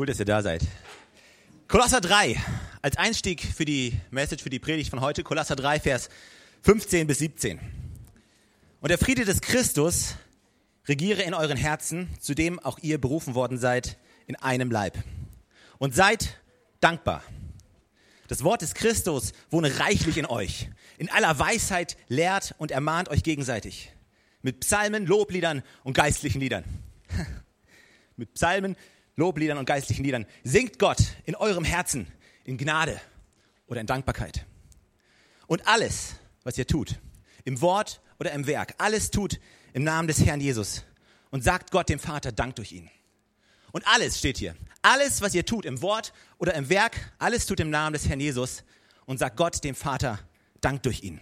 Cool, dass ihr da seid. Kolosser 3, als Einstieg für die Message, für die Predigt von heute, Kolosser 3, Vers 15 bis 17. Und der Friede des Christus regiere in euren Herzen, zu dem auch ihr berufen worden seid, in einem Leib. Und seid dankbar. Das Wort des Christus wohne reichlich in euch. In aller Weisheit lehrt und ermahnt euch gegenseitig. Mit Psalmen, Lobliedern und geistlichen Liedern. Mit Psalmen, Lobliedern und geistlichen Liedern. Singt Gott in eurem Herzen in Gnade oder in Dankbarkeit. Und alles, was ihr tut, im Wort oder im Werk, alles tut im Namen des Herrn Jesus und sagt Gott dem Vater Dank durch ihn. Und alles steht hier. Alles, was ihr tut im Wort oder im Werk, alles tut im Namen des Herrn Jesus und sagt Gott dem Vater Dank durch ihn.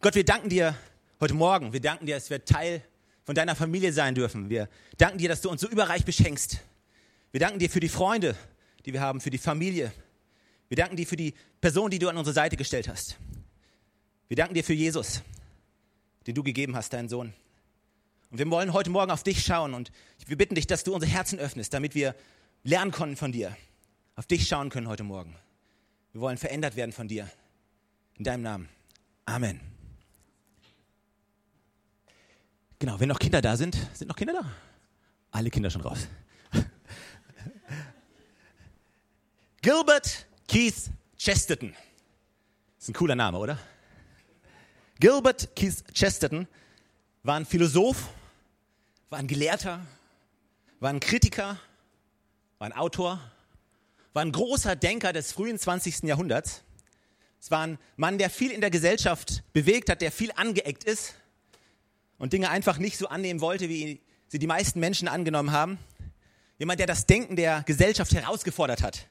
Gott, wir danken dir heute Morgen. Wir danken dir, dass wir Teil von deiner Familie sein dürfen. Wir danken dir, dass du uns so überreich beschenkst. Wir danken dir für die Freunde, die wir haben, für die Familie. Wir danken dir für die Person, die du an unsere Seite gestellt hast. Wir danken dir für Jesus, den du gegeben hast, deinen Sohn. Und wir wollen heute Morgen auf dich schauen und wir bitten dich, dass du unsere Herzen öffnest, damit wir lernen können von dir, auf dich schauen können heute Morgen. Wir wollen verändert werden von dir. In deinem Namen. Amen. Genau, wenn noch Kinder da sind, sind noch Kinder da? Alle Kinder schon raus. Gilbert Keith Chesterton. ist ein cooler Name, oder? Gilbert Keith Chesterton war ein Philosoph, war ein Gelehrter, war ein Kritiker, war ein Autor, war ein großer Denker des frühen 20. Jahrhunderts. Es war ein Mann, der viel in der Gesellschaft bewegt hat, der viel angeeckt ist und Dinge einfach nicht so annehmen wollte, wie sie die meisten Menschen angenommen haben. Jemand, der das Denken der Gesellschaft herausgefordert hat.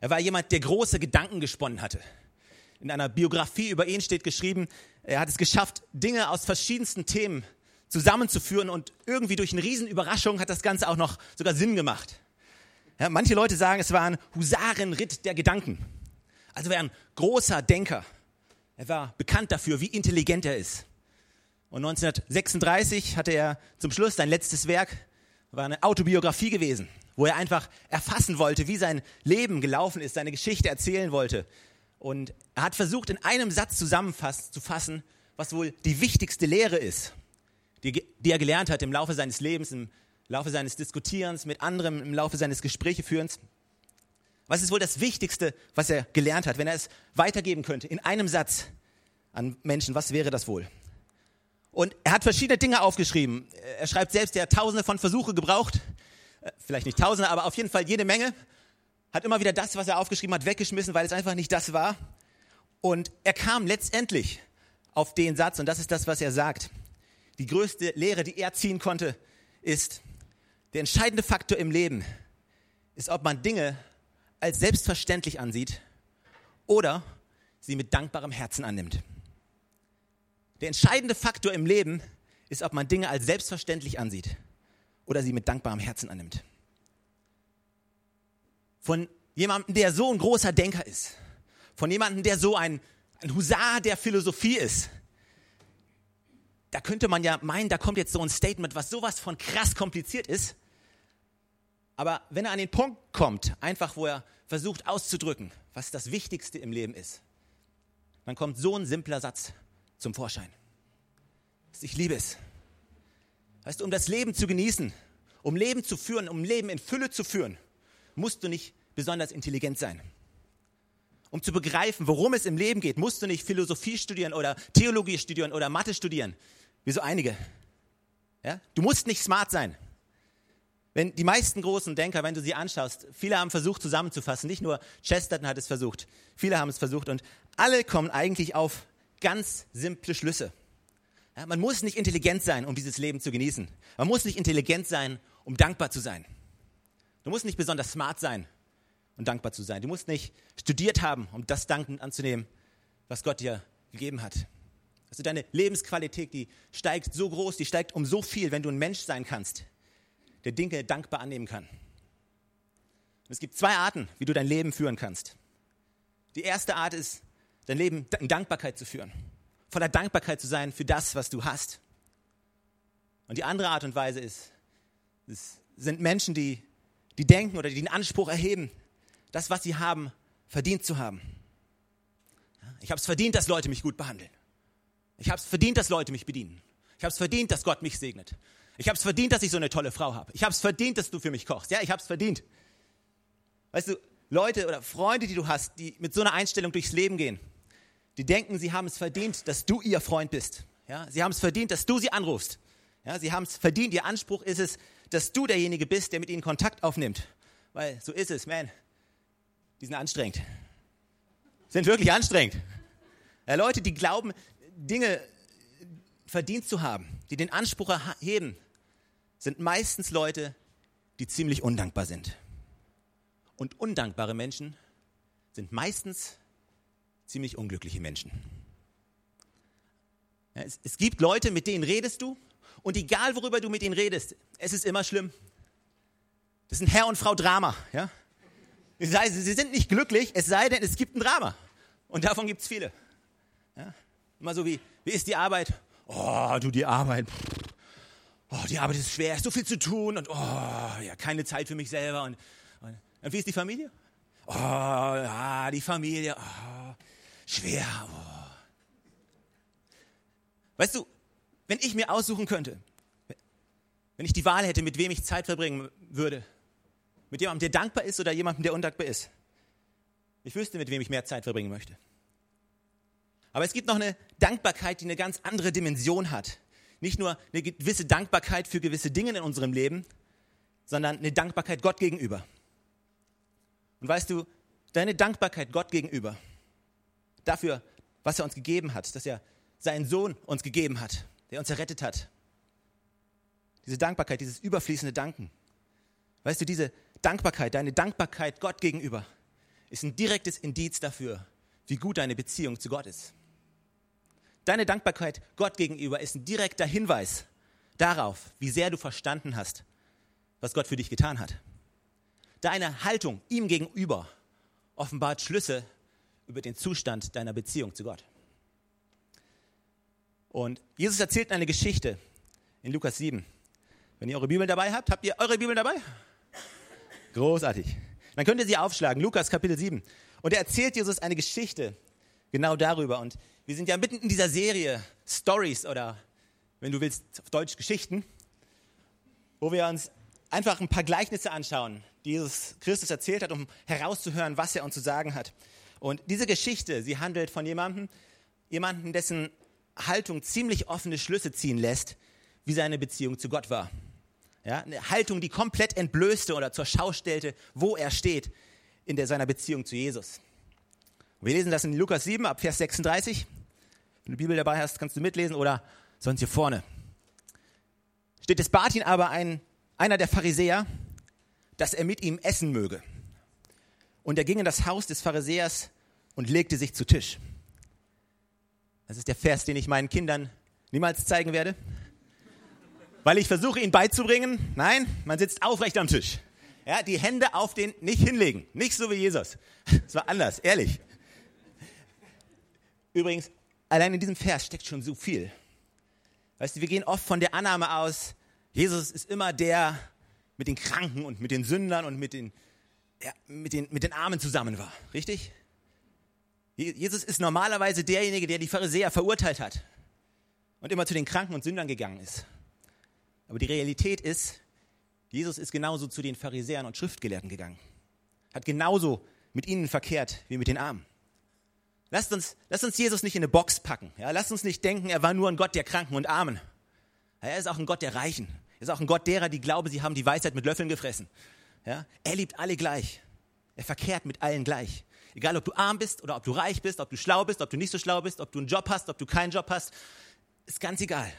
Er war jemand, der große Gedanken gesponnen hatte. In einer Biografie über ihn steht geschrieben, er hat es geschafft, Dinge aus verschiedensten Themen zusammenzuführen und irgendwie durch eine Riesenüberraschung hat das Ganze auch noch sogar Sinn gemacht. Ja, manche Leute sagen, es war ein Husarenritt der Gedanken. Also er war ein großer Denker. Er war bekannt dafür, wie intelligent er ist. Und 1936 hatte er zum Schluss sein letztes Werk, war eine Autobiografie gewesen, wo er einfach erfassen wollte, wie sein Leben gelaufen ist, seine Geschichte erzählen wollte. Und er hat versucht, in einem Satz zusammenzufassen, was wohl die wichtigste Lehre ist, die, die er gelernt hat im Laufe seines Lebens, im Laufe seines Diskutierens mit anderen, im Laufe seines Gesprächeführens. Was ist wohl das Wichtigste, was er gelernt hat? Wenn er es weitergeben könnte in einem Satz an Menschen, was wäre das wohl? Und er hat verschiedene Dinge aufgeschrieben. Er schreibt selbst, er hat tausende von Versuche gebraucht. Äh, vielleicht nicht tausende, aber auf jeden Fall jede Menge. Hat immer wieder das, was er aufgeschrieben hat, weggeschmissen, weil es einfach nicht das war. Und er kam letztendlich auf den Satz, und das ist das, was er sagt. Die größte Lehre, die er ziehen konnte, ist, der entscheidende Faktor im Leben ist, ob man Dinge als selbstverständlich ansieht oder sie mit dankbarem Herzen annimmt. Der entscheidende Faktor im Leben ist, ob man Dinge als selbstverständlich ansieht oder sie mit dankbarem Herzen annimmt. Von jemandem, der so ein großer Denker ist, von jemandem, der so ein, ein Husar der Philosophie ist, da könnte man ja meinen, da kommt jetzt so ein Statement, was sowas von krass kompliziert ist. Aber wenn er an den Punkt kommt, einfach wo er versucht auszudrücken, was das Wichtigste im Leben ist, dann kommt so ein simpler Satz zum Vorschein. Ich liebe es. Weißt du, um das Leben zu genießen, um Leben zu führen, um Leben in Fülle zu führen, musst du nicht besonders intelligent sein. Um zu begreifen, worum es im Leben geht, musst du nicht Philosophie studieren oder Theologie studieren oder Mathe studieren, wie so einige. Ja? Du musst nicht smart sein. Wenn die meisten großen Denker, wenn du sie anschaust, viele haben versucht zusammenzufassen, nicht nur Chesterton hat es versucht, viele haben es versucht und alle kommen eigentlich auf ganz simple Schlüsse. Ja, man muss nicht intelligent sein, um dieses Leben zu genießen. Man muss nicht intelligent sein, um dankbar zu sein. Du musst nicht besonders smart sein, um dankbar zu sein. Du musst nicht studiert haben, um das Danken anzunehmen, was Gott dir gegeben hat. Also deine Lebensqualität, die steigt so groß, die steigt um so viel, wenn du ein Mensch sein kannst, der Dinge dankbar annehmen kann. Und es gibt zwei Arten, wie du dein Leben führen kannst. Die erste Art ist, dein Leben in Dankbarkeit zu führen. Voller Dankbarkeit zu sein für das, was du hast. Und die andere Art und Weise ist, es sind Menschen, die, die denken oder die den Anspruch erheben, das, was sie haben, verdient zu haben. Ich habe es verdient, dass Leute mich gut behandeln. Ich habe es verdient, dass Leute mich bedienen. Ich habe es verdient, dass Gott mich segnet. Ich habe es verdient, dass ich so eine tolle Frau habe. Ich habe es verdient, dass du für mich kochst. Ja, ich habe es verdient. Weißt du, Leute oder Freunde, die du hast, die mit so einer Einstellung durchs Leben gehen, die denken, sie haben es verdient, dass du ihr Freund bist. Ja, sie haben es verdient, dass du sie anrufst. Ja, sie haben es verdient. Ihr Anspruch ist es, dass du derjenige bist, der mit ihnen Kontakt aufnimmt. Weil so ist es, man. Die sind anstrengend. Sind wirklich anstrengend. Ja, Leute, die glauben, Dinge verdient zu haben, die den Anspruch erheben, sind meistens Leute, die ziemlich undankbar sind. Und undankbare Menschen sind meistens ziemlich unglückliche Menschen. Es, es gibt Leute, mit denen redest du und egal worüber du mit ihnen redest, es ist immer schlimm. Das sind Herr und Frau Drama. Ja? Sie sind nicht glücklich, es sei denn, es gibt ein Drama. Und davon gibt es viele. Ja? Immer so wie, wie ist die Arbeit? Oh, du, die Arbeit. Oh, die Arbeit ist schwer, ist so viel zu tun und oh, ja, keine Zeit für mich selber. Und, und, und wie ist die Familie? Oh, ja, die Familie. Oh, schwer. Weißt du, wenn ich mir aussuchen könnte, wenn ich die Wahl hätte, mit wem ich Zeit verbringen würde, mit jemandem, der dankbar ist oder jemandem, der undankbar ist, ich wüsste, mit wem ich mehr Zeit verbringen möchte. Aber es gibt noch eine Dankbarkeit, die eine ganz andere Dimension hat. Nicht nur eine gewisse Dankbarkeit für gewisse Dinge in unserem Leben, sondern eine Dankbarkeit Gott gegenüber. Und weißt du, deine Dankbarkeit Gott gegenüber, dafür, was er uns gegeben hat, dass er seinen Sohn uns gegeben hat, der uns errettet hat. Diese Dankbarkeit, dieses überfließende Danken. Weißt du, diese Dankbarkeit, deine Dankbarkeit Gott gegenüber, ist ein direktes Indiz dafür, wie gut deine Beziehung zu Gott ist. Deine Dankbarkeit Gott gegenüber ist ein direkter Hinweis darauf, wie sehr du verstanden hast, was Gott für dich getan hat. Deine Haltung ihm gegenüber offenbart Schlüsse über den Zustand deiner Beziehung zu Gott. Und Jesus erzählt eine Geschichte in Lukas 7. Wenn ihr eure Bibel dabei habt, habt ihr eure Bibel dabei? Großartig. Dann könnt ihr sie aufschlagen, Lukas Kapitel 7. Und er erzählt Jesus eine Geschichte genau darüber. Und wir sind ja mitten in dieser Serie Stories oder, wenn du willst, auf Deutsch Geschichten, wo wir uns einfach ein paar Gleichnisse anschauen, die Jesus Christus erzählt hat, um herauszuhören, was er uns zu sagen hat. Und diese Geschichte, sie handelt von jemandem, jemanden, dessen Haltung ziemlich offene Schlüsse ziehen lässt, wie seine Beziehung zu Gott war. Ja, eine Haltung, die komplett entblößte oder zur Schau stellte, wo er steht in der, seiner Beziehung zu Jesus. wir lesen das in Lukas 7 ab Vers 36. Wenn du die Bibel dabei hast, kannst du mitlesen oder sonst hier vorne. Steht es bat ihn aber ein, einer der Pharisäer, dass er mit ihm essen möge. Und er ging in das Haus des Pharisäers und legte sich zu Tisch. Das ist der Vers, den ich meinen Kindern niemals zeigen werde. Weil ich versuche, ihnen beizubringen, nein, man sitzt aufrecht am Tisch. Ja, die Hände auf den, nicht hinlegen. Nicht so wie Jesus. Es war anders, ehrlich. Übrigens, allein in diesem Vers steckt schon so viel. Weißt du, wir gehen oft von der Annahme aus, Jesus ist immer der mit den Kranken und mit den Sündern und mit den, ja, mit den, mit den Armen zusammen war. Richtig? Jesus ist normalerweise derjenige, der die Pharisäer verurteilt hat und immer zu den Kranken und Sündern gegangen ist. Aber die Realität ist, Jesus ist genauso zu den Pharisäern und Schriftgelehrten gegangen. Hat genauso mit ihnen verkehrt wie mit den Armen. Lasst uns, lasst uns Jesus nicht in eine Box packen. Ja, lasst uns nicht denken, er war nur ein Gott der Kranken und Armen. Er ist auch ein Gott der Reichen. Er ist auch ein Gott derer, die glauben, sie haben die Weisheit mit Löffeln gefressen. Ja, er liebt alle gleich. Er verkehrt mit allen gleich. Egal, ob du arm bist oder ob du reich bist, ob du schlau bist, ob du nicht so schlau bist, ob du einen Job hast, ob du keinen Job hast, ist ganz egal.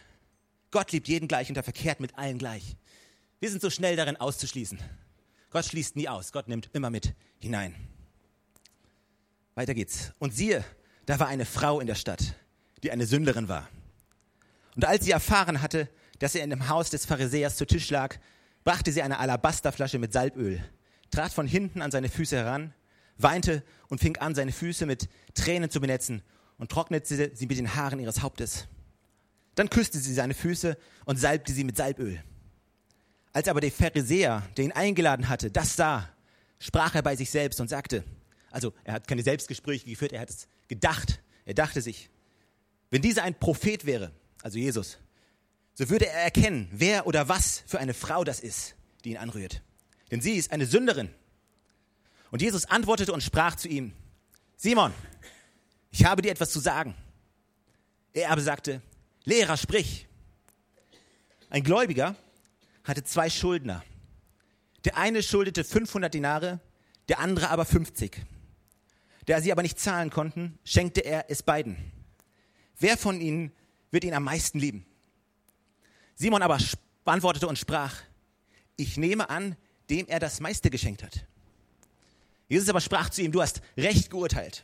Gott liebt jeden gleich und er verkehrt mit allen gleich. Wir sind so schnell darin auszuschließen. Gott schließt nie aus. Gott nimmt immer mit hinein. Weiter geht's. Und siehe, da war eine Frau in der Stadt, die eine Sünderin war. Und als sie erfahren hatte, dass er in dem Haus des Pharisäers zu Tisch lag, brachte sie eine Alabasterflasche mit Salböl, trat von hinten an seine Füße heran weinte und fing an, seine Füße mit Tränen zu benetzen und trocknete sie mit den Haaren ihres Hauptes. Dann küsste sie seine Füße und salbte sie mit Salböl. Als aber der Pharisäer, der ihn eingeladen hatte, das sah, sprach er bei sich selbst und sagte, also er hat keine Selbstgespräche geführt, er hat es gedacht. Er dachte sich, wenn dieser ein Prophet wäre, also Jesus, so würde er erkennen, wer oder was für eine Frau das ist, die ihn anrührt. Denn sie ist eine Sünderin. Und Jesus antwortete und sprach zu ihm, Simon, ich habe dir etwas zu sagen. Er aber sagte, Lehrer, sprich. Ein Gläubiger hatte zwei Schuldner. Der eine schuldete 500 Dinare, der andere aber 50. Da sie aber nicht zahlen konnten, schenkte er es beiden. Wer von ihnen wird ihn am meisten lieben? Simon aber beantwortete und sprach, ich nehme an, dem er das meiste geschenkt hat. Jesus aber sprach zu ihm, du hast recht geurteilt.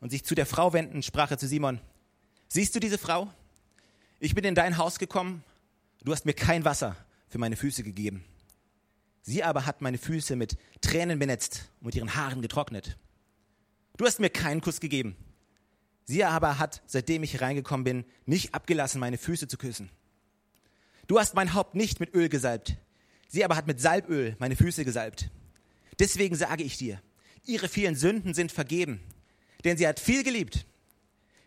Und sich zu der Frau wendend, sprach er zu Simon, siehst du diese Frau? Ich bin in dein Haus gekommen, du hast mir kein Wasser für meine Füße gegeben. Sie aber hat meine Füße mit Tränen benetzt und mit ihren Haaren getrocknet. Du hast mir keinen Kuss gegeben. Sie aber hat, seitdem ich reingekommen bin, nicht abgelassen, meine Füße zu küssen. Du hast mein Haupt nicht mit Öl gesalbt. Sie aber hat mit Salböl meine Füße gesalbt. Deswegen sage ich dir, ihre vielen Sünden sind vergeben, denn sie hat viel geliebt.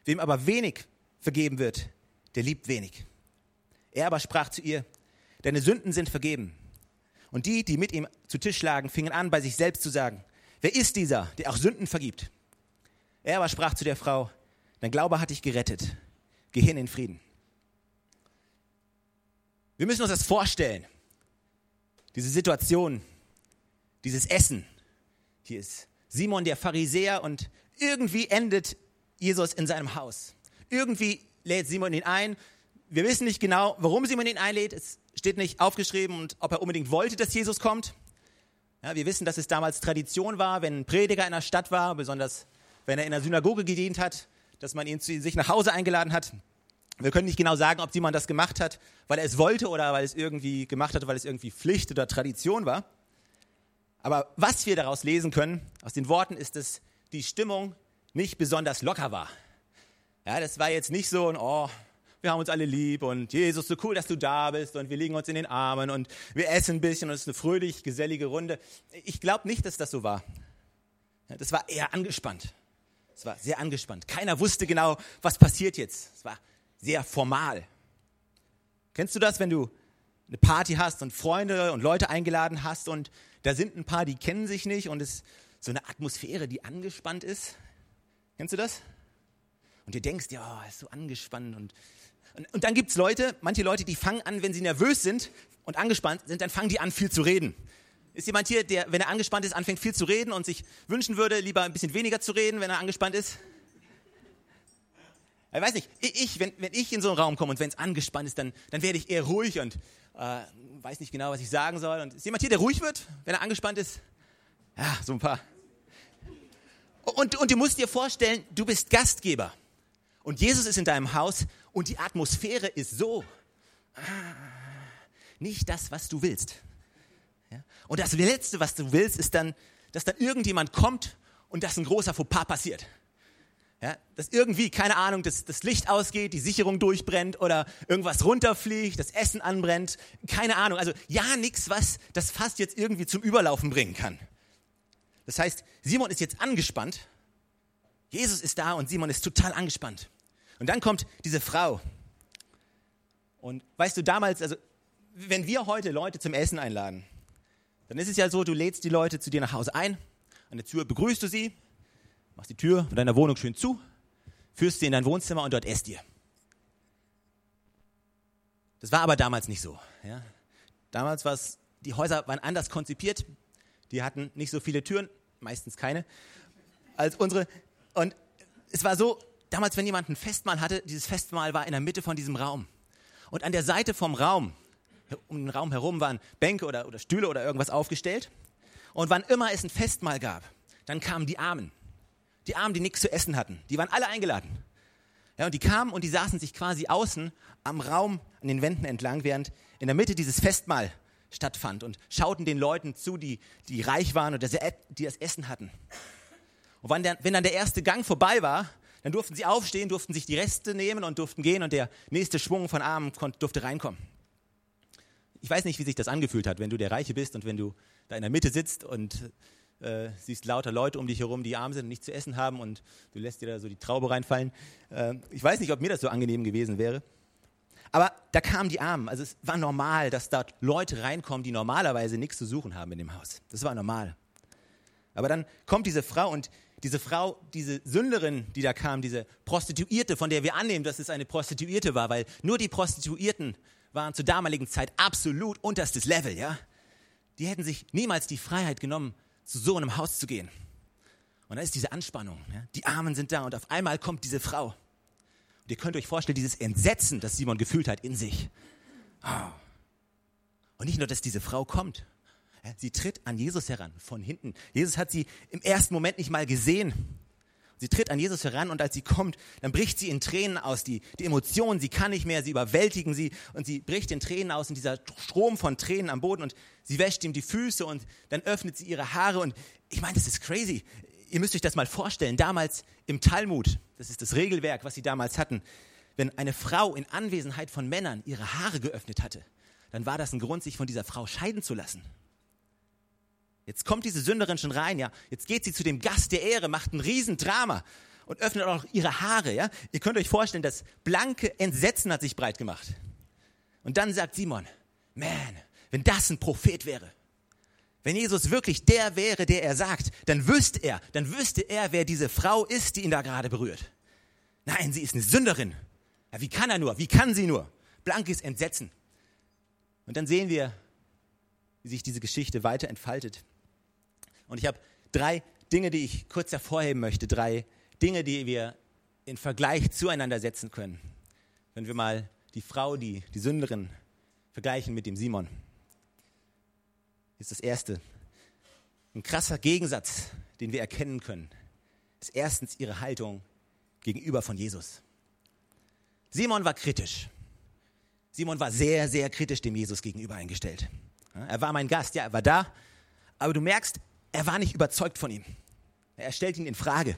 Wem aber wenig vergeben wird, der liebt wenig. Er aber sprach zu ihr, deine Sünden sind vergeben. Und die, die mit ihm zu Tisch lagen, fingen an, bei sich selbst zu sagen, wer ist dieser, der auch Sünden vergibt? Er aber sprach zu der Frau, dein Glaube hat dich gerettet. Geh hin in Frieden. Wir müssen uns das vorstellen. Diese Situation, dieses Essen. Hier ist Simon der Pharisäer und irgendwie endet Jesus in seinem Haus. Irgendwie lädt Simon ihn ein. Wir wissen nicht genau, warum Simon ihn einlädt. Es steht nicht aufgeschrieben und ob er unbedingt wollte, dass Jesus kommt. Ja, wir wissen, dass es damals Tradition war, wenn ein Prediger in der Stadt war, besonders wenn er in der Synagoge gedient hat, dass man ihn zu sich nach Hause eingeladen hat. Wir können nicht genau sagen, ob Simon das gemacht hat, weil er es wollte oder weil es irgendwie gemacht hat, weil es irgendwie Pflicht oder Tradition war. Aber was wir daraus lesen können, aus den Worten, ist, dass die Stimmung nicht besonders locker war. Ja, das war jetzt nicht so ein, oh, wir haben uns alle lieb und Jesus, so cool, dass du da bist und wir liegen uns in den Armen und wir essen ein bisschen und es ist eine fröhlich, gesellige Runde. Ich glaube nicht, dass das so war. Das war eher angespannt. Es war sehr angespannt. Keiner wusste genau, was passiert jetzt. Es war sehr formal. Kennst du das, wenn du eine Party hast und Freunde und Leute eingeladen hast und da sind ein paar, die kennen sich nicht und es ist so eine Atmosphäre, die angespannt ist? Kennst du das? Und du denkst, ja, ist so angespannt und und, und dann gibt es Leute, manche Leute, die fangen an, wenn sie nervös sind und angespannt sind, dann fangen die an, viel zu reden. Ist jemand hier, der, wenn er angespannt ist, anfängt viel zu reden und sich wünschen würde, lieber ein bisschen weniger zu reden, wenn er angespannt ist? Ich weiß nicht, ich, wenn, wenn ich in so einen Raum komme und wenn es angespannt ist, dann, dann werde ich eher ruhig und äh, weiß nicht genau, was ich sagen soll. Und ist jemand hier, der ruhig wird, wenn er angespannt ist? Ja, so ein paar. Und, und du musst dir vorstellen, du bist Gastgeber. Und Jesus ist in deinem Haus und die Atmosphäre ist so. Ah, nicht das, was du willst. Ja? Und das Letzte, was du willst, ist dann, dass dann irgendjemand kommt und dass ein großer Fauxpas passiert. Ja? Dass irgendwie, keine Ahnung, das, das Licht ausgeht, die Sicherung durchbrennt oder irgendwas runterfliegt, das Essen anbrennt. Keine Ahnung. Also ja, nichts, was das fast jetzt irgendwie zum Überlaufen bringen kann. Das heißt, Simon ist jetzt angespannt. Jesus ist da und Simon ist total angespannt. Und dann kommt diese Frau. Und weißt du, damals, also wenn wir heute Leute zum Essen einladen, dann ist es ja so, du lädst die Leute zu dir nach Hause ein, an der Tür begrüßt du sie, machst die Tür von deiner Wohnung schön zu, führst sie in dein Wohnzimmer und dort esst ihr. Das war aber damals nicht so. Ja? Damals war die Häuser waren anders konzipiert, die hatten nicht so viele Türen, meistens keine, als unsere. Und es war so, damals, wenn jemand ein Festmahl hatte, dieses Festmahl war in der Mitte von diesem Raum. Und an der Seite vom Raum um den Raum herum waren Bänke oder, oder Stühle oder irgendwas aufgestellt. Und wann immer es ein Festmahl gab, dann kamen die Armen. Die Armen, die nichts zu essen hatten. Die waren alle eingeladen. Ja, und die kamen und die saßen sich quasi außen am Raum an den Wänden entlang, während in der Mitte dieses Festmahl stattfand und schauten den Leuten zu, die, die reich waren und die das Essen hatten. Und der, wenn dann der erste Gang vorbei war, dann durften sie aufstehen, durften sich die Reste nehmen und durften gehen und der nächste Schwung von Armen durfte reinkommen. ich weiß nicht, wie sich das angefühlt hat, wenn du der Reiche bist und wenn du da in der Mitte sitzt und äh, siehst lauter Leute um dich herum, die arm sind und nichts zu essen haben und du lässt dir da so die Traube reinfallen. Äh, ich weiß nicht, ob mir das so angenehm gewesen wäre. Aber da kamen die Armen. Also es war normal, dass dort Leute reinkommen, die normalerweise nichts zu suchen haben in dem Haus. Das war normal. Aber dann kommt diese Frau und diese Frau, diese Sünderin, die da kam, diese Prostituierte, von der wir annehmen, dass es eine Prostituierte war, weil nur die Prostituierten waren zur damaligen Zeit absolut unterstes Level, ja. Die hätten sich niemals die Freiheit genommen, zu so einem Haus zu gehen. Und da ist diese Anspannung. Ja? Die Armen sind da und auf einmal kommt diese Frau. Und ihr könnt euch vorstellen, dieses Entsetzen, das Simon gefühlt hat in sich. Oh. Und nicht nur, dass diese Frau kommt, Sie tritt an Jesus heran, von hinten. Jesus hat sie im ersten Moment nicht mal gesehen. Sie tritt an Jesus heran und als sie kommt, dann bricht sie in Tränen aus. Die, die Emotionen, sie kann nicht mehr, sie überwältigen sie und sie bricht in Tränen aus und dieser Strom von Tränen am Boden und sie wäscht ihm die Füße und dann öffnet sie ihre Haare und ich meine, das ist crazy. Ihr müsst euch das mal vorstellen. Damals im Talmud, das ist das Regelwerk, was sie damals hatten, wenn eine Frau in Anwesenheit von Männern ihre Haare geöffnet hatte, dann war das ein Grund, sich von dieser Frau scheiden zu lassen. Jetzt kommt diese Sünderin schon rein, ja. Jetzt geht sie zu dem Gast der Ehre, macht ein Riesendrama und öffnet auch noch ihre Haare, ja. Ihr könnt euch vorstellen, das blanke Entsetzen hat sich breit gemacht. Und dann sagt Simon, man, wenn das ein Prophet wäre, wenn Jesus wirklich der wäre, der er sagt, dann wüsste er, dann wüsste er, wer diese Frau ist, die ihn da gerade berührt. Nein, sie ist eine Sünderin. Ja, wie kann er nur? Wie kann sie nur? Blankes Entsetzen. Und dann sehen wir, wie sich diese Geschichte weiter entfaltet. Und ich habe drei Dinge, die ich kurz hervorheben möchte, drei Dinge, die wir in Vergleich zueinander setzen können. Wenn wir mal die Frau, die, die Sünderin, vergleichen mit dem Simon. Das ist das Erste. Ein krasser Gegensatz, den wir erkennen können, ist erstens ihre Haltung gegenüber von Jesus. Simon war kritisch. Simon war sehr, sehr kritisch dem Jesus gegenüber eingestellt. Er war mein Gast, ja, er war da, aber du merkst, er war nicht überzeugt von ihm. Er stellt ihn in Frage.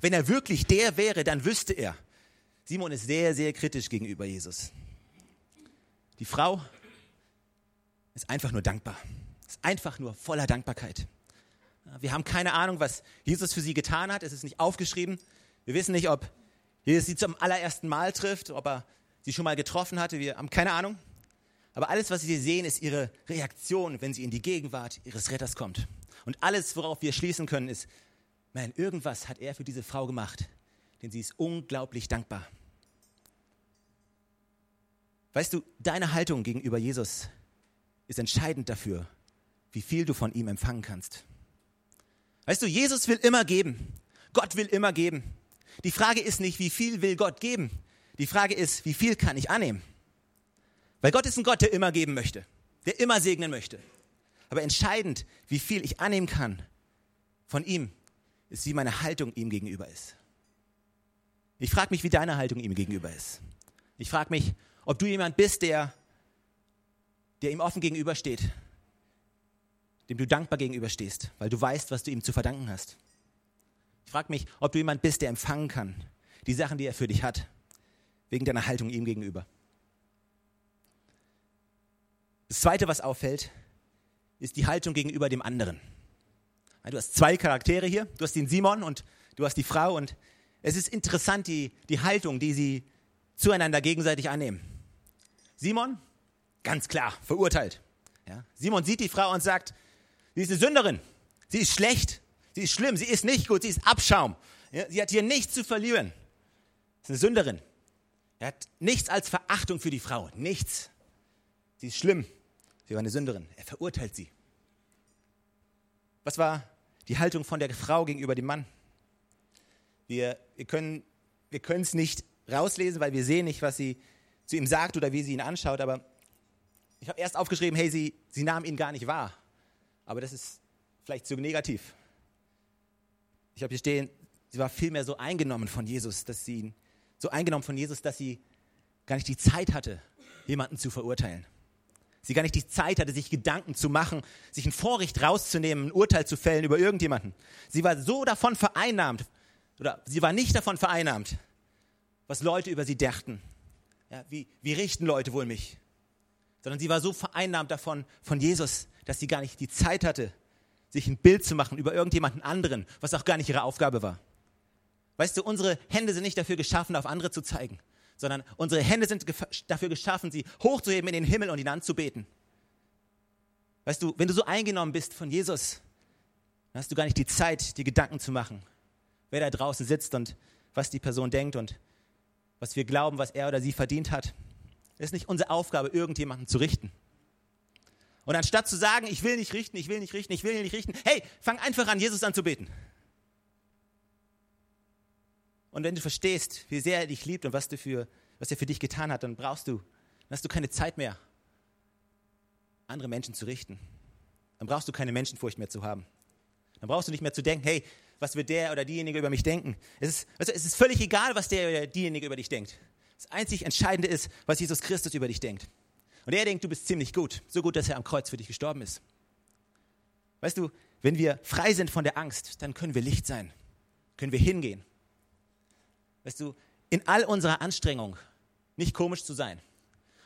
Wenn er wirklich der wäre, dann wüsste er. Simon ist sehr, sehr kritisch gegenüber Jesus. Die Frau ist einfach nur dankbar. Ist einfach nur voller Dankbarkeit. Wir haben keine Ahnung, was Jesus für sie getan hat. Es ist nicht aufgeschrieben. Wir wissen nicht, ob Jesus sie zum allerersten Mal trifft, ob er sie schon mal getroffen hatte. Wir haben keine Ahnung. Aber alles, was wir sehen, ist ihre Reaktion, wenn sie in die Gegenwart ihres Retters kommt. Und alles, worauf wir schließen können, ist, man, irgendwas hat er für diese Frau gemacht, denn sie ist unglaublich dankbar. Weißt du, deine Haltung gegenüber Jesus ist entscheidend dafür, wie viel du von ihm empfangen kannst. Weißt du, Jesus will immer geben. Gott will immer geben. Die Frage ist nicht, wie viel will Gott geben? Die Frage ist, wie viel kann ich annehmen? Weil Gott ist ein Gott, der immer geben möchte, der immer segnen möchte. Aber entscheidend, wie viel ich annehmen kann von ihm, ist, wie meine Haltung ihm gegenüber ist. Ich frage mich, wie deine Haltung ihm gegenüber ist. Ich frage mich, ob du jemand bist, der, der ihm offen gegenübersteht, dem du dankbar gegenüberstehst, weil du weißt, was du ihm zu verdanken hast. Ich frage mich, ob du jemand bist, der empfangen kann, die Sachen, die er für dich hat, wegen deiner Haltung ihm gegenüber. Das Zweite, was auffällt, ist die Haltung gegenüber dem anderen. Du hast zwei Charaktere hier, du hast den Simon und du hast die Frau und es ist interessant, die, die Haltung, die sie zueinander gegenseitig annehmen. Simon, ganz klar, verurteilt. Ja? Simon sieht die Frau und sagt, sie ist eine Sünderin, sie ist schlecht, sie ist schlimm, sie ist nicht gut, sie ist Abschaum. Ja? Sie hat hier nichts zu verlieren. Sie ist eine Sünderin. Er hat nichts als Verachtung für die Frau, nichts. Sie ist schlimm, Sie war eine Sünderin. Er verurteilt sie. Was war die Haltung von der Frau gegenüber dem Mann? Wir, wir können wir es nicht rauslesen, weil wir sehen nicht, was sie zu ihm sagt oder wie sie ihn anschaut, aber ich habe erst aufgeschrieben, hey, sie, sie nahm ihn gar nicht wahr. Aber das ist vielleicht zu negativ. Ich habe hier stehen, sie war vielmehr so eingenommen von Jesus, dass sie ihn, so eingenommen von Jesus, dass sie gar nicht die Zeit hatte, jemanden zu verurteilen sie gar nicht die Zeit hatte, sich Gedanken zu machen, sich ein Vorrecht rauszunehmen, ein Urteil zu fällen über irgendjemanden. Sie war so davon vereinnahmt, oder sie war nicht davon vereinnahmt, was Leute über sie dachten. Ja, wie, wie richten Leute wohl mich? sondern sie war so vereinnahmt davon, von Jesus, dass sie gar nicht die Zeit hatte, sich ein Bild zu machen über irgendjemanden anderen, was auch gar nicht ihre Aufgabe war. Weißt du, unsere Hände sind nicht dafür geschaffen, auf andere zu zeigen, sondern unsere Hände sind dafür geschaffen, sie hochzuheben in den Himmel und ihn anzubeten. Weißt du, wenn du so eingenommen bist von Jesus, dann hast du gar nicht die Zeit, dir Gedanken zu machen, wer da draußen sitzt und was die Person denkt und was wir glauben, was er oder sie verdient hat. Es ist nicht unsere Aufgabe, irgendjemanden zu richten. Und anstatt zu sagen, ich will nicht richten, ich will nicht richten, ich will nicht richten, hey, fang einfach an, Jesus anzubeten. Und wenn du verstehst, wie sehr er dich liebt und was, du für, was er für dich getan hat, dann brauchst du, dann hast du keine Zeit mehr, andere Menschen zu richten. Dann brauchst du keine Menschenfurcht mehr zu haben. Dann brauchst du nicht mehr zu denken, hey, was wird der oder diejenige über mich denken? Es ist, also es ist völlig egal, was der oder diejenige über dich denkt. Das einzig Entscheidende ist, was Jesus Christus über dich denkt. Und er denkt, du bist ziemlich gut. So gut, dass er am Kreuz für dich gestorben ist. Weißt du, wenn wir frei sind von der Angst, dann können wir Licht sein. Können wir hingehen. Weißt du, in all unserer Anstrengung nicht komisch zu sein.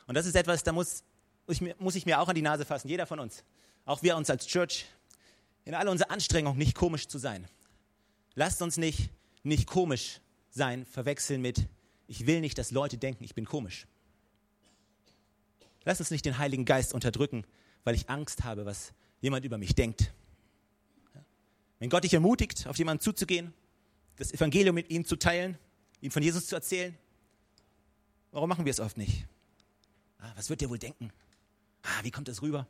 Und das ist etwas, da muss ich, mir, muss ich mir auch an die Nase fassen, jeder von uns. Auch wir uns als Church. In all unserer Anstrengung nicht komisch zu sein. Lasst uns nicht nicht komisch sein verwechseln mit ich will nicht, dass Leute denken, ich bin komisch. Lass uns nicht den Heiligen Geist unterdrücken, weil ich Angst habe, was jemand über mich denkt. Wenn Gott dich ermutigt, auf jemanden zuzugehen, das Evangelium mit ihm zu teilen, ihm von Jesus zu erzählen, warum machen wir es oft nicht? Ah, was wird der wohl denken? Ah, wie kommt das rüber?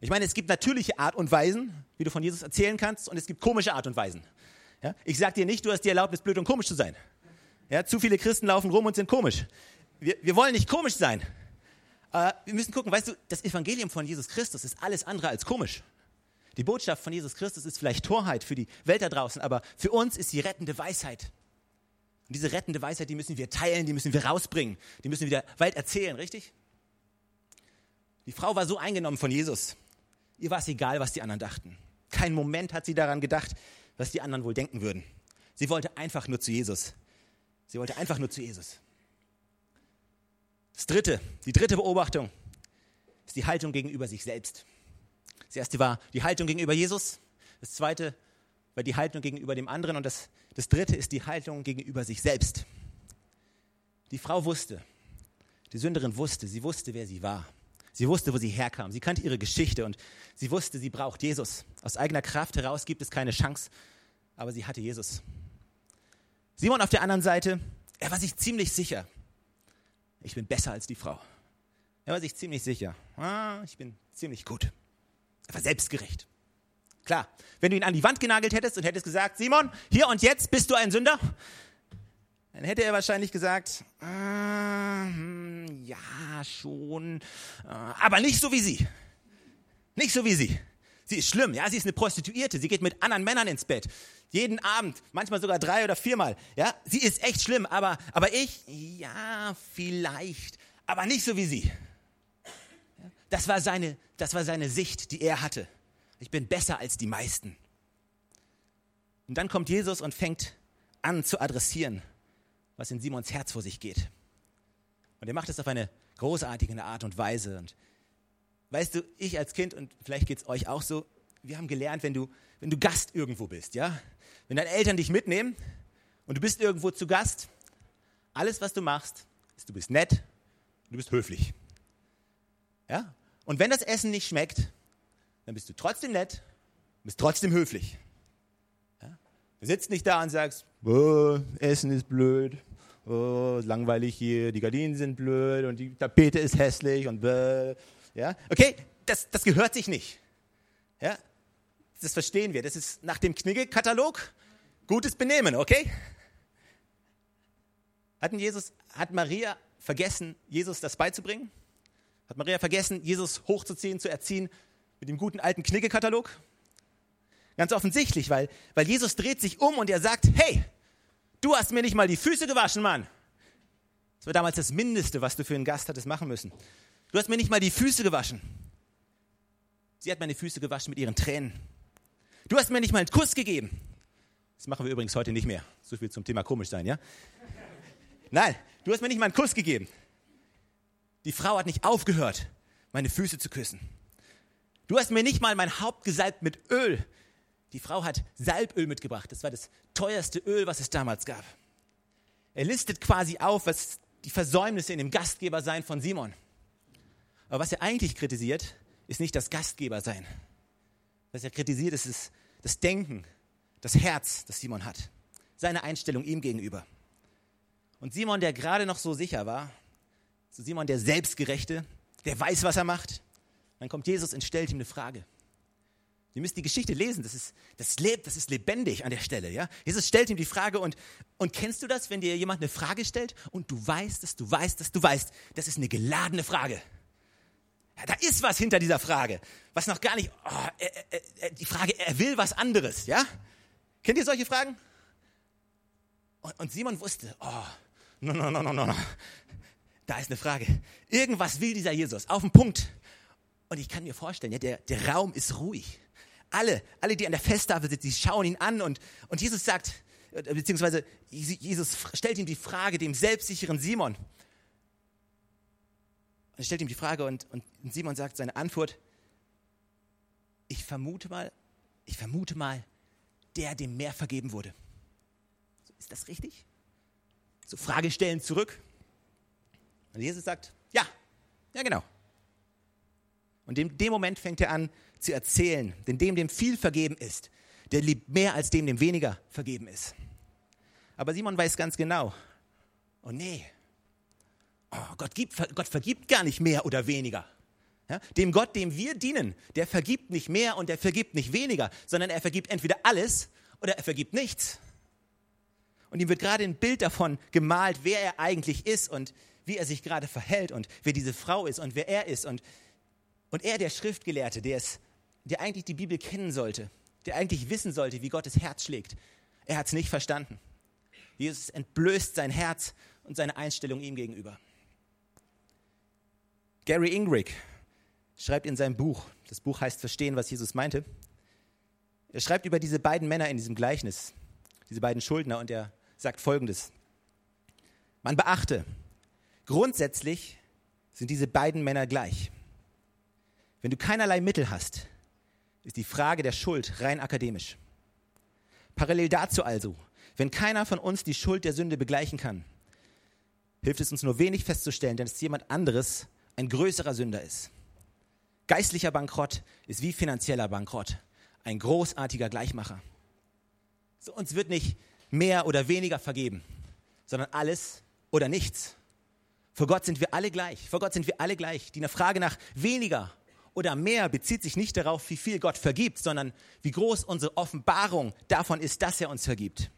Ich meine, es gibt natürliche Art und Weisen, wie du von Jesus erzählen kannst, und es gibt komische Art und Weisen. Ja? Ich sage dir nicht, du hast die Erlaubnis, blöd und komisch zu sein. Ja, zu viele Christen laufen rum und sind komisch. Wir, wir wollen nicht komisch sein. Äh, wir müssen gucken, weißt du, das Evangelium von Jesus Christus ist alles andere als komisch. Die Botschaft von Jesus Christus ist vielleicht Torheit für die Welt da draußen, aber für uns ist sie rettende Weisheit. Und diese rettende Weisheit, die müssen wir teilen, die müssen wir rausbringen, die müssen wir der Welt erzählen, richtig? Die Frau war so eingenommen von Jesus. Ihr war es egal, was die anderen dachten. Kein Moment hat sie daran gedacht, was die anderen wohl denken würden. Sie wollte einfach nur zu Jesus. Sie wollte einfach nur zu Jesus. Das dritte, die dritte Beobachtung ist die Haltung gegenüber sich selbst. Das erste war die Haltung gegenüber Jesus. Das zweite war die Haltung gegenüber dem anderen. Und das, das dritte ist die Haltung gegenüber sich selbst. Die Frau wusste, die Sünderin wusste, sie wusste, wer sie war. Sie wusste, wo sie herkam. Sie kannte ihre Geschichte und sie wusste, sie braucht Jesus. Aus eigener Kraft heraus gibt es keine Chance, aber sie hatte Jesus. Simon auf der anderen Seite, er war sich ziemlich sicher, ich bin besser als die Frau. Er war sich ziemlich sicher, ah, ich bin ziemlich gut. Er war selbstgerecht. Klar, wenn du ihn an die Wand genagelt hättest und hättest gesagt, Simon, hier und jetzt bist du ein Sünder, dann hätte er wahrscheinlich gesagt, hm, ja, schon, äh, aber nicht so wie sie. Nicht so wie sie. Sie ist schlimm, ja, sie ist eine Prostituierte, sie geht mit anderen Männern ins Bett. Jeden Abend, manchmal sogar drei oder viermal. Ja, sie ist echt schlimm, aber, aber ich, ja, vielleicht, aber nicht so wie sie. Das war, seine, das war seine Sicht, die er hatte. Ich bin besser als die meisten. Und dann kommt Jesus und fängt an zu adressieren, was in Simons Herz vor sich geht. Und er macht es auf eine großartige Art und Weise. Und weißt du, ich als Kind, und vielleicht geht es euch auch so, wir haben gelernt, wenn du, wenn du Gast irgendwo bist, ja, wenn deine Eltern dich mitnehmen und du bist irgendwo zu Gast, alles, was du machst, ist, du bist nett du bist höflich. Ja? Und wenn das Essen nicht schmeckt, dann bist du trotzdem nett, bist trotzdem höflich. Ja? Du sitzt nicht da und sagst, oh, Essen ist blöd, oh, langweilig hier, die Gardinen sind blöd und die Tapete ist hässlich und bäh. Ja? Okay, das, das gehört sich nicht. Ja? Das verstehen wir. Das ist nach dem Knigge-Katalog gutes Benehmen, okay? Hatten Jesus, hat Maria vergessen, Jesus das beizubringen? Hat Maria vergessen, Jesus hochzuziehen, zu erziehen mit dem guten alten Knigge-Katalog? Ganz offensichtlich, weil, weil Jesus dreht sich um und er sagt, hey, du hast mir nicht mal die Füße gewaschen, Mann. Das war damals das Mindeste, was du für einen Gast hattest machen müssen. Du hast mir nicht mal die Füße gewaschen. Sie hat meine Füße gewaschen mit ihren Tränen. Du hast mir nicht mal einen Kuss gegeben. Das machen wir übrigens heute nicht mehr. So viel zum Thema komisch sein, ja? Nein, du hast mir nicht mal einen Kuss gegeben. Die Frau hat nicht aufgehört, meine Füße zu küssen. Du hast mir nicht mal mein Haupt gesalbt mit Öl. Die Frau hat Salböl mitgebracht. Das war das teuerste Öl, was es damals gab. Er listet quasi auf, was die Versäumnisse in dem Gastgebersein von Simon. Aber was er eigentlich kritisiert, ist nicht das Gastgebersein. Was er kritisiert, ist das Denken, das Herz, das Simon hat. Seine Einstellung ihm gegenüber. Und Simon, der gerade noch so sicher war, so Simon der Selbstgerechte, der weiß, was er macht, dann kommt Jesus und stellt ihm eine Frage. Ihr müsst die Geschichte lesen, das ist, das lebt, das ist lebendig an der Stelle. Ja? Jesus stellt ihm die Frage und, und kennst du das, wenn dir jemand eine Frage stellt und du weißt, dass du weißt, dass du weißt, das ist eine geladene Frage. Ja, da ist was hinter dieser Frage, was noch gar nicht, oh, er, er, er, die Frage, er will was anderes, ja? Kennt ihr solche Fragen? Und, und Simon wusste, oh, no, no, no, no, no, da ist eine Frage. Irgendwas will dieser Jesus, auf den Punkt. Und ich kann mir vorstellen, ja, der, der Raum ist ruhig. Alle, alle, die an der Festtafel sitzen, die schauen ihn an und, und Jesus sagt, äh, beziehungsweise Jesus stellt ihm die Frage, dem selbstsicheren Simon. Und er stellt ihm die Frage und, und Simon sagt seine Antwort, ich vermute mal, ich vermute mal, der, dem mehr vergeben wurde. Ist das richtig? So Frage stellen zurück. Und Jesus sagt, ja, ja genau. Und in dem Moment fängt er an zu erzählen, denn dem, dem viel vergeben ist, der liebt mehr als dem, dem weniger vergeben ist. Aber Simon weiß ganz genau, oh nee, oh, Gott, gibt, Gott vergibt gar nicht mehr oder weniger. Ja, dem Gott, dem wir dienen, der vergibt nicht mehr und der vergibt nicht weniger, sondern er vergibt entweder alles oder er vergibt nichts. Und ihm wird gerade ein Bild davon gemalt, wer er eigentlich ist und wie er sich gerade verhält und wer diese Frau ist und wer er ist. Und, und er, der Schriftgelehrte, der, ist, der eigentlich die Bibel kennen sollte, der eigentlich wissen sollte, wie Gottes Herz schlägt, er hat es nicht verstanden. Jesus entblößt sein Herz und seine Einstellung ihm gegenüber. Gary Ingrig schreibt in seinem Buch, das Buch heißt Verstehen, was Jesus meinte, er schreibt über diese beiden Männer in diesem Gleichnis, diese beiden Schuldner, und er sagt Folgendes. Man beachte, grundsätzlich sind diese beiden Männer gleich. Wenn du keinerlei Mittel hast, ist die Frage der Schuld rein akademisch. Parallel dazu also, wenn keiner von uns die Schuld der Sünde begleichen kann, hilft es uns nur wenig festzustellen, dass jemand anderes ein größerer Sünder ist. Geistlicher Bankrott ist wie finanzieller Bankrott ein großartiger Gleichmacher. So, uns wird nicht mehr oder weniger vergeben, sondern alles oder nichts. Vor Gott sind wir alle gleich. Vor Gott sind wir alle gleich. Die Frage nach weniger oder mehr bezieht sich nicht darauf, wie viel Gott vergibt, sondern wie groß unsere Offenbarung davon ist, dass er uns vergibt.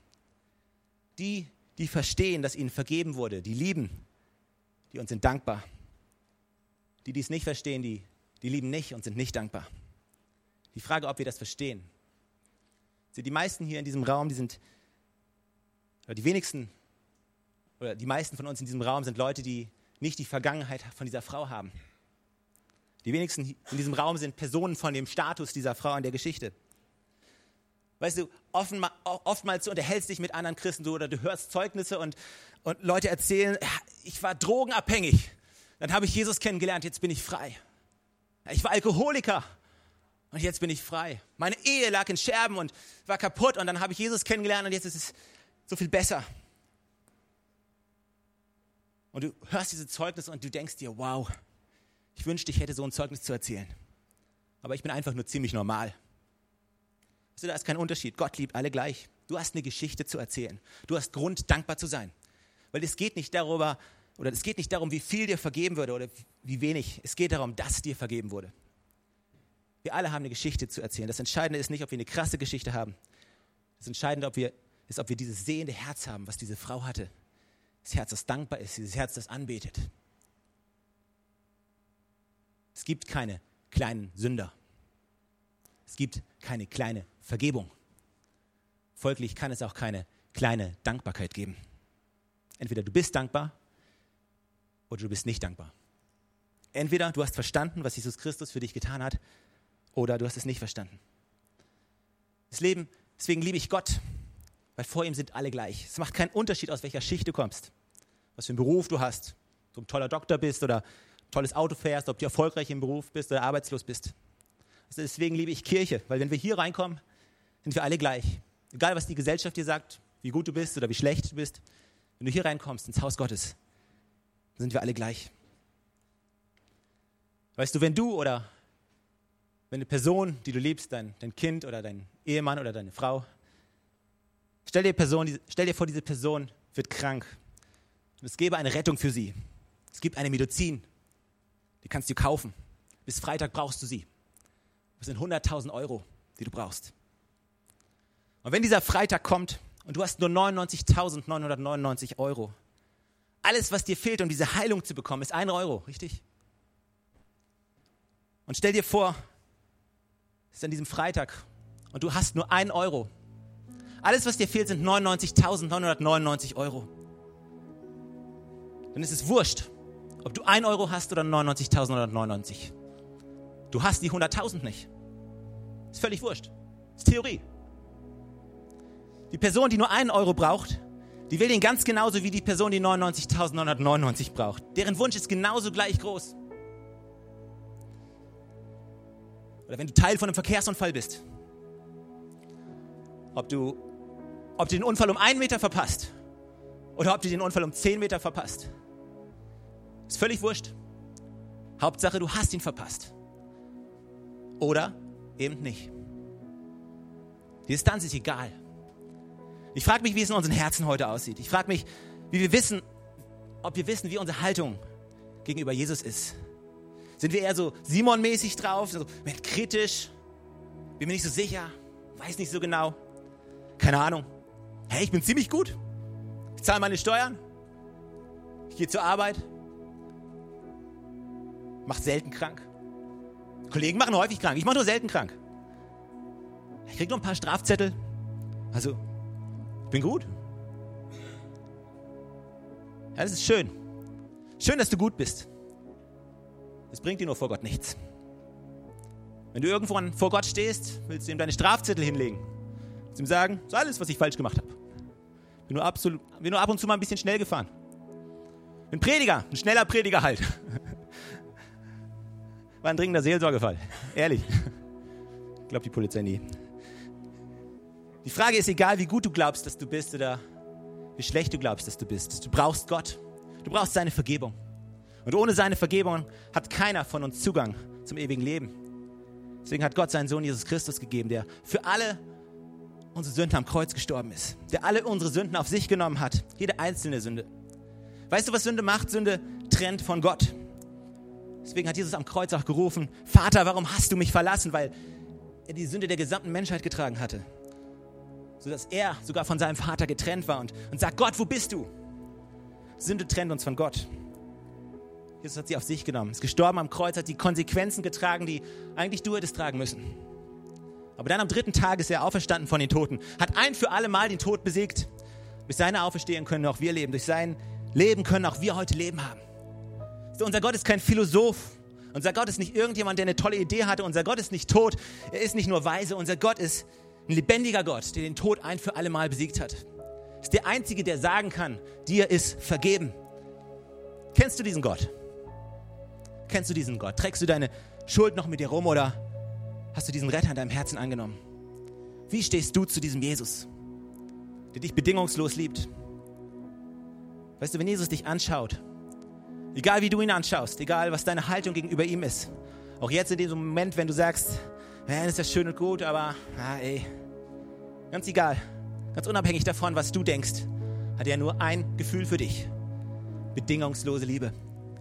Die, die verstehen, dass ihnen vergeben wurde, die lieben, die uns sind dankbar. Die, die es nicht verstehen, die, die lieben nicht und sind nicht dankbar. Die Frage, ob wir das verstehen. Die meisten hier in diesem Raum, die sind, oder die wenigsten, oder die meisten von uns in diesem Raum sind Leute, die nicht die Vergangenheit von dieser Frau haben. Die wenigsten in diesem Raum sind Personen von dem Status dieser Frau in der Geschichte. Weißt du, oftmals du unterhältst dich mit anderen Christen so, oder du hörst Zeugnisse und, und Leute erzählen, ich war drogenabhängig, dann habe ich Jesus kennengelernt, jetzt bin ich frei. Ich war Alkoholiker, und jetzt bin ich frei. Meine Ehe lag in Scherben und war kaputt und dann habe ich Jesus kennengelernt und jetzt ist es so viel besser. Und du hörst diese Zeugnisse und du denkst dir, wow, ich wünschte, ich hätte so ein Zeugnis zu erzählen. Aber ich bin einfach nur ziemlich normal. Also da ist kein Unterschied. Gott liebt alle gleich. Du hast eine Geschichte zu erzählen. Du hast Grund, dankbar zu sein. Weil es geht nicht darüber, oder es geht nicht darum, wie viel dir vergeben würde oder wie wenig. Es geht darum, dass dir vergeben wurde. Wir alle haben eine Geschichte zu erzählen. Das Entscheidende ist nicht, ob wir eine krasse Geschichte haben. Das Entscheidende ob wir, ist, ob wir dieses sehende Herz haben, was diese Frau hatte. Das Herz, das dankbar ist, dieses Herz, das anbetet. Es gibt keine kleinen Sünder. Es gibt keine kleine Vergebung. Folglich kann es auch keine kleine Dankbarkeit geben. Entweder du bist dankbar oder du bist nicht dankbar. Entweder du hast verstanden, was Jesus Christus für dich getan hat, oder du hast es nicht verstanden. Das Leben, deswegen liebe ich Gott, weil vor ihm sind alle gleich. Es macht keinen Unterschied, aus welcher Schicht du kommst, was für einen Beruf du hast, ob du ein toller Doktor bist oder tolles Auto fährst, ob du erfolgreich im Beruf bist oder arbeitslos bist. Also deswegen liebe ich Kirche, weil wenn wir hier reinkommen, sind wir alle gleich. Egal, was die Gesellschaft dir sagt, wie gut du bist oder wie schlecht du bist, wenn du hier reinkommst ins Haus Gottes, sind wir alle gleich. Weißt du, wenn du oder wenn eine Person, die du liebst, dein, dein Kind oder dein Ehemann oder deine Frau, stell dir, Person, stell dir vor, diese Person wird krank und es gäbe eine Rettung für sie. Es gibt eine Medizin, die kannst du kaufen. Bis Freitag brauchst du sie. Das sind 100.000 Euro, die du brauchst. Und wenn dieser Freitag kommt und du hast nur 99.999 Euro, alles, was dir fehlt, um diese Heilung zu bekommen, ist ein Euro, richtig? Und stell dir vor, es ist an diesem Freitag und du hast nur ein Euro. Alles, was dir fehlt, sind 99.999 Euro. Dann ist es wurscht, ob du ein Euro hast oder 99.999. Du hast die 100.000 nicht. Ist völlig wurscht. Ist Theorie. Die Person, die nur einen Euro braucht, die will den ganz genauso wie die Person, die 99.999 braucht. Deren Wunsch ist genauso gleich groß. Oder wenn du Teil von einem Verkehrsunfall bist. Ob du, ob du den Unfall um einen Meter verpasst oder ob du den Unfall um zehn Meter verpasst. Ist völlig wurscht. Hauptsache, du hast ihn verpasst. Oder eben nicht. Die Distanz ist egal. Ich frage mich, wie es in unseren Herzen heute aussieht. Ich frage mich, wie wir wissen, ob wir wissen, wie unsere Haltung gegenüber Jesus ist. Sind wir eher so Simon-mäßig drauf, so kritisch, bin mir nicht so sicher, weiß nicht so genau, keine Ahnung. Hey, ich bin ziemlich gut. Ich zahle meine Steuern, ich gehe zur Arbeit, mache selten krank. Kollegen machen häufig krank, ich mache nur selten krank. Ich kriege noch ein paar Strafzettel. Also, ich bin gut. Ja, das ist schön. Schön, dass du gut bist. Es bringt dir nur vor Gott nichts. Wenn du irgendwann vor Gott stehst, willst du ihm deine Strafzettel hinlegen. Willst ihm sagen, das ist alles, was ich falsch gemacht habe. Bin bin nur ab und zu mal ein bisschen schnell gefahren. Bin Prediger, ein schneller Prediger halt. War ein dringender Seelsorgefall. Ehrlich. Ich glaube die Polizei nie. Die Frage ist egal, wie gut du glaubst, dass du bist oder wie schlecht du glaubst, dass du bist. Du brauchst Gott. Du brauchst seine Vergebung. Und ohne seine Vergebung hat keiner von uns Zugang zum ewigen Leben. Deswegen hat Gott seinen Sohn Jesus Christus gegeben, der für alle unsere Sünden am Kreuz gestorben ist, der alle unsere Sünden auf sich genommen hat, jede einzelne Sünde. Weißt du, was Sünde macht? Sünde trennt von Gott. Deswegen hat Jesus am Kreuz auch gerufen, Vater, warum hast du mich verlassen? Weil er die Sünde der gesamten Menschheit getragen hatte. Sodass er sogar von seinem Vater getrennt war und, und sagt, Gott, wo bist du? Sünde trennt uns von Gott. Jesus hat sie auf sich genommen, ist gestorben am Kreuz, hat die Konsequenzen getragen, die eigentlich du hättest tragen müssen. Aber dann am dritten Tag ist er auferstanden von den Toten, hat ein für alle Mal den Tod besiegt. Durch seine Auferstehung können auch wir leben, durch sein Leben können auch wir heute Leben haben. Unser Gott ist kein Philosoph. Unser Gott ist nicht irgendjemand, der eine tolle Idee hatte. Unser Gott ist nicht tot. Er ist nicht nur weise. Unser Gott ist ein lebendiger Gott, der den Tod ein für alle Mal besiegt hat. Ist der Einzige, der sagen kann, dir ist vergeben. Kennst du diesen Gott? Kennst du diesen Gott? Trägst du deine Schuld noch mit dir rum oder hast du diesen Retter in deinem Herzen angenommen? Wie stehst du zu diesem Jesus, der dich bedingungslos liebt? Weißt du, wenn Jesus dich anschaut, egal wie du ihn anschaust, egal was deine Haltung gegenüber ihm ist, auch jetzt in diesem Moment, wenn du sagst, ja, das ist ja schön und gut, aber ah, ey, ganz egal, ganz unabhängig davon, was du denkst, hat er nur ein Gefühl für dich: bedingungslose Liebe.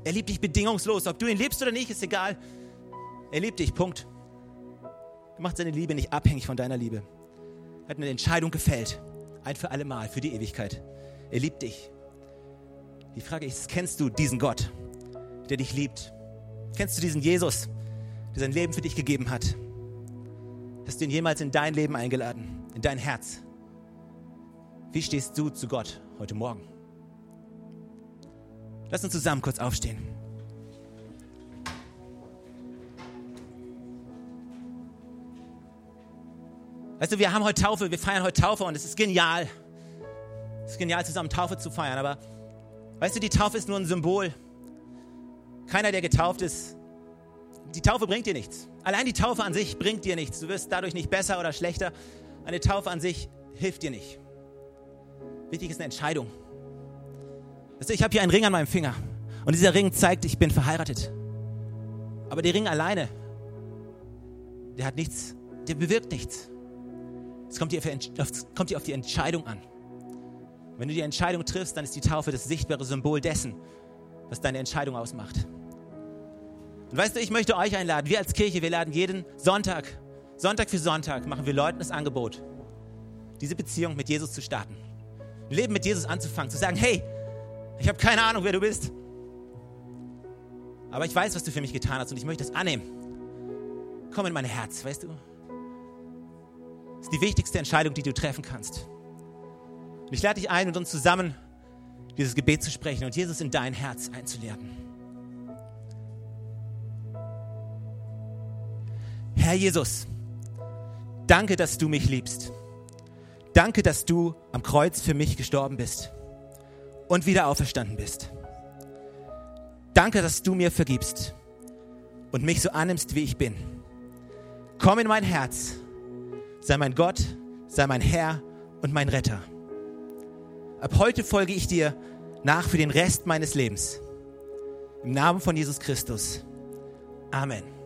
Er liebt dich bedingungslos. Ob du ihn liebst oder nicht, ist egal. Er liebt dich, Punkt. Er macht seine Liebe nicht abhängig von deiner Liebe. Er hat eine Entscheidung gefällt. Ein für alle Mal, für die Ewigkeit. Er liebt dich. Die Frage ist, kennst du diesen Gott, der dich liebt? Kennst du diesen Jesus, der sein Leben für dich gegeben hat? Hast du ihn jemals in dein Leben eingeladen, in dein Herz? Wie stehst du zu Gott heute Morgen? Lass uns zusammen kurz aufstehen. Weißt du, wir haben heute Taufe, wir feiern heute Taufe und es ist genial. Es ist genial, zusammen Taufe zu feiern, aber weißt du, die Taufe ist nur ein Symbol. Keiner, der getauft ist, die Taufe bringt dir nichts. Allein die Taufe an sich bringt dir nichts. Du wirst dadurch nicht besser oder schlechter. Eine Taufe an sich hilft dir nicht. Wichtig ist eine Entscheidung. Weißt du, ich habe hier einen Ring an meinem Finger und dieser Ring zeigt, ich bin verheiratet. Aber der Ring alleine, der hat nichts, der bewirkt nichts. Es kommt dir auf die Entscheidung an. Wenn du die Entscheidung triffst, dann ist die Taufe das sichtbare Symbol dessen, was deine Entscheidung ausmacht. Und weißt du, ich möchte euch einladen, wir als Kirche, wir laden jeden Sonntag, Sonntag für Sonntag, machen wir Leuten das Angebot, diese Beziehung mit Jesus zu starten. Leben mit Jesus anzufangen, zu sagen, hey, ich habe keine Ahnung, wer du bist. Aber ich weiß, was du für mich getan hast und ich möchte das annehmen. Komm in mein Herz, weißt du? Das ist die wichtigste Entscheidung, die du treffen kannst. Und ich lade dich ein, mit uns zusammen dieses Gebet zu sprechen und Jesus in dein Herz einzuladen. Herr Jesus, danke, dass du mich liebst. Danke, dass du am Kreuz für mich gestorben bist und wieder auferstanden bist. Danke, dass du mir vergibst und mich so annimmst, wie ich bin. Komm in mein Herz, sei mein Gott, sei mein Herr und mein Retter. Ab heute folge ich dir nach für den Rest meines Lebens. Im Namen von Jesus Christus. Amen.